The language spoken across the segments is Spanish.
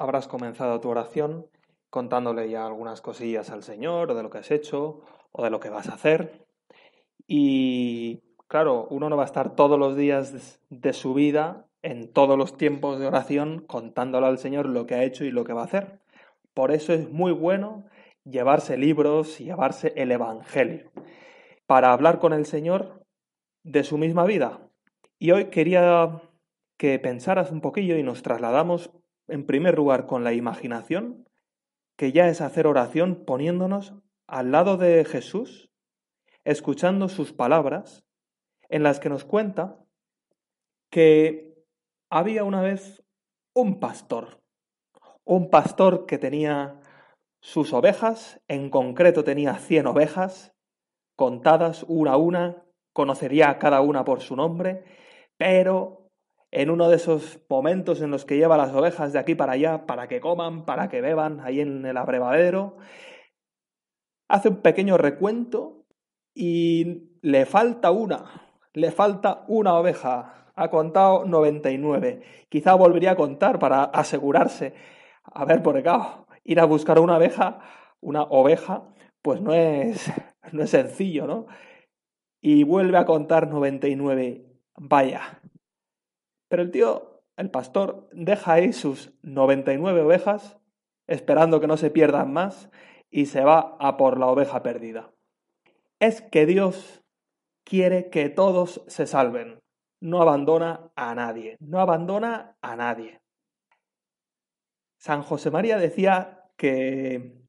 habrás comenzado tu oración contándole ya algunas cosillas al Señor, o de lo que has hecho, o de lo que vas a hacer. Y claro, uno no va a estar todos los días de su vida, en todos los tiempos de oración, contándole al Señor lo que ha hecho y lo que va a hacer. Por eso es muy bueno llevarse libros y llevarse el Evangelio, para hablar con el Señor de su misma vida. Y hoy quería que pensaras un poquillo y nos trasladamos en primer lugar con la imaginación, que ya es hacer oración poniéndonos al lado de Jesús, escuchando sus palabras, en las que nos cuenta que había una vez un pastor, un pastor que tenía sus ovejas, en concreto tenía 100 ovejas, contadas una a una, conocería a cada una por su nombre, pero en uno de esos momentos en los que lleva las ovejas de aquí para allá para que coman, para que beban ahí en el abrevadero, hace un pequeño recuento y le falta una, le falta una oveja. Ha contado 99. Quizá volvería a contar para asegurarse. A ver, por acá, ir a buscar una oveja, una oveja, pues no es, no es sencillo, ¿no? Y vuelve a contar 99. Vaya, pero el tío, el pastor, deja ahí sus 99 ovejas, esperando que no se pierdan más, y se va a por la oveja perdida. Es que Dios quiere que todos se salven. No abandona a nadie, no abandona a nadie. San José María decía que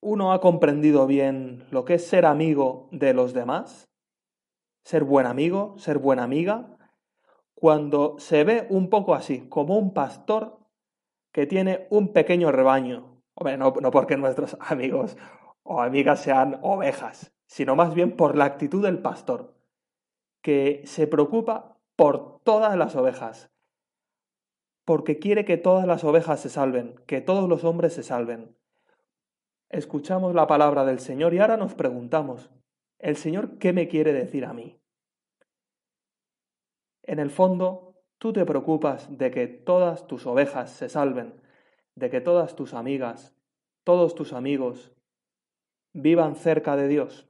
uno ha comprendido bien lo que es ser amigo de los demás, ser buen amigo, ser buena amiga, cuando se ve un poco así, como un pastor que tiene un pequeño rebaño. Hombre, no, no porque nuestros amigos o amigas sean ovejas, sino más bien por la actitud del pastor, que se preocupa por todas las ovejas, porque quiere que todas las ovejas se salven, que todos los hombres se salven. Escuchamos la palabra del Señor y ahora nos preguntamos, ¿el Señor qué me quiere decir a mí? En el fondo, tú te preocupas de que todas tus ovejas se salven, de que todas tus amigas, todos tus amigos vivan cerca de Dios.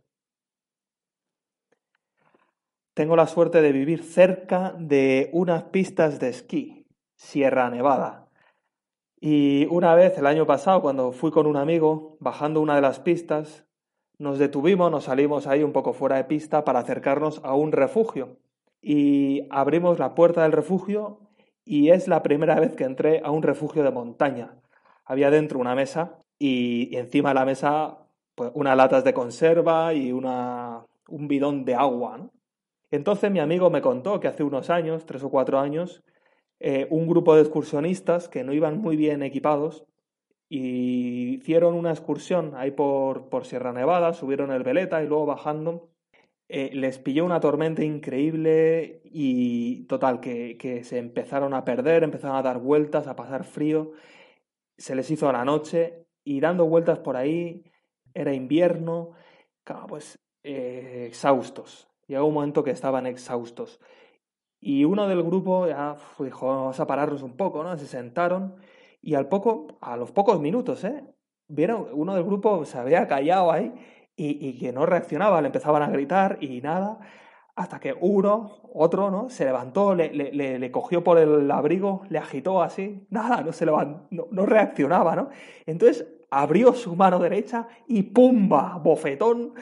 Tengo la suerte de vivir cerca de unas pistas de esquí, Sierra Nevada. Y una vez, el año pasado, cuando fui con un amigo, bajando una de las pistas, nos detuvimos, nos salimos ahí un poco fuera de pista para acercarnos a un refugio y abrimos la puerta del refugio y es la primera vez que entré a un refugio de montaña. Había dentro una mesa y, encima de la mesa pues, unas latas de conserva y una, un bidón de agua. Entonces mi amigo me contó que hace unos años, tres o cuatro años, eh, un grupo de excursionistas que no iban muy bien equipados hicieron una excursión ahí por, por Sierra Nevada, subieron el Veleta y luego bajando eh, les pilló una tormenta increíble y total, que, se empezaron a perder, empezaron a dar vueltas, a pasar frío, se les hizo la noche y dando vueltas por ahí, era invierno, pues eh, exhaustos. Llegó un momento que estaban exhaustos. Y uno del grupo ya dijo, vamos a pararnos un poco, ¿no? Se sentaron y al poco, a los pocos minutos, ¿eh? Vieron, uno del grupo se había callado ahí y, que no reaccionaba, le empezaban a gritar y nada, hasta que uno, otro, ¿no? Se levantó, le, cogió por el abrigo, le agitó así, nada, no se levantó, no, reaccionaba, ¿no? Entonces abrió su mano derecha y ¡pumba! bofetón.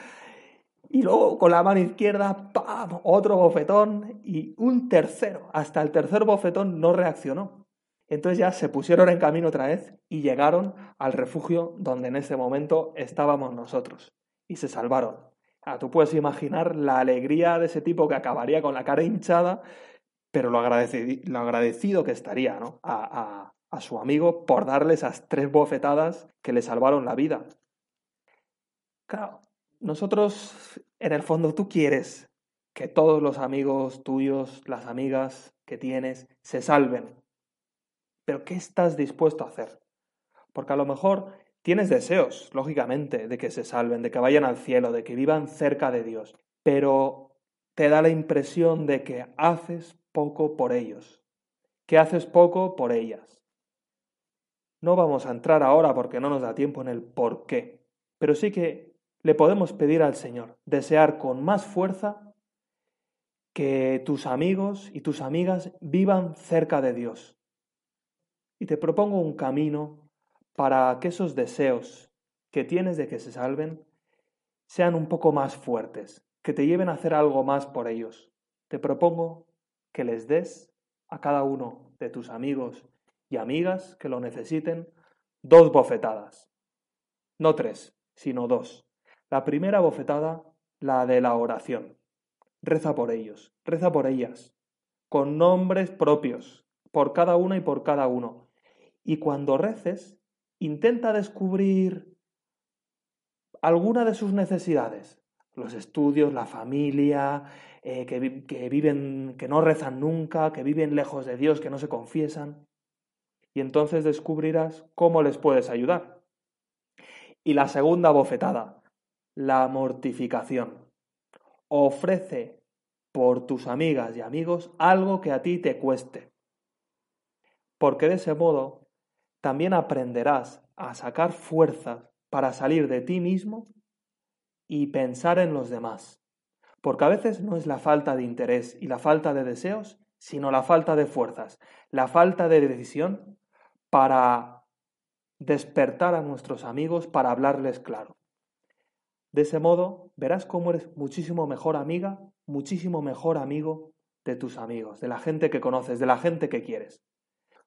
Y luego con la mano izquierda, ¡pam! otro bofetón y un tercero. Hasta el tercer bofetón no reaccionó. Entonces ya se pusieron en camino otra vez y llegaron al refugio donde en ese momento estábamos nosotros y se salvaron. tú puedes imaginar la alegría de ese tipo que acabaría con la cara hinchada, pero lo, agradecido, que estaría ¿no? a, a su amigo por darle esas tres bofetadas que le salvaron la vida. Claro, nosotros, en el fondo, tú quieres que todos los amigos tuyos, las amigas que tienes, se salven. Pero ¿qué estás dispuesto a hacer? Porque a lo mejor Tienes deseos, lógicamente, de que se salven, de que vayan al cielo, de que vivan cerca de Dios, pero te da la impresión de que haces poco por ellos, que haces poco por ellas. No vamos a entrar ahora porque no nos da tiempo en el por qué, pero sí que le podemos pedir al Señor, desear con más fuerza que tus amigos y tus amigas vivan cerca de Dios. Y te propongo un camino para que esos deseos que tienes de que se salven sean un poco más fuertes, que te lleven a hacer algo más por ellos. Te propongo que les des a cada uno de tus amigos y amigas que lo necesiten dos bofetadas. No tres, sino dos. La primera bofetada, la de la oración. Reza por ellos, reza por ellas, con nombres propios, por cada una y por cada uno. Y cuando reces, intenta descubrir alguna de sus necesidades, los estudios, la familia, eh, que, que viven, que no rezan nunca, que viven lejos de Dios, que no se confiesan. Y entonces descubrirás cómo les puedes ayudar. Y la segunda bofetada, la mortificación. Ofrece por tus amigas y amigos algo que a ti te cueste. Porque de ese modo también aprenderás a sacar fuerzas para salir de ti mismo y pensar en los demás. Porque a veces no es la falta de interés y la falta de deseos, sino la falta de fuerzas, la falta de decisión para despertar a nuestros amigos, para hablarles claro. De ese modo verás cómo eres muchísimo mejor amiga, muchísimo mejor amigo de tus amigos, de la gente que conoces, de la gente que quieres.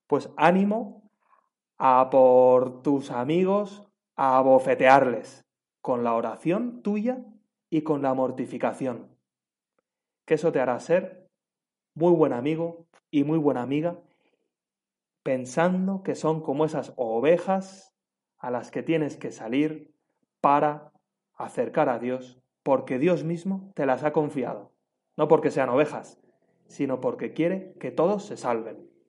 Pues ánimo a por tus amigos, a bofetearles, con la oración tuya y con la mortificación. Que eso te hará ser muy buen amigo y muy buena amiga, pensando que son como esas ovejas a las que tienes que salir para acercar a Dios, porque Dios mismo te las ha confiado, no porque sean ovejas, sino porque quiere que todos se salven.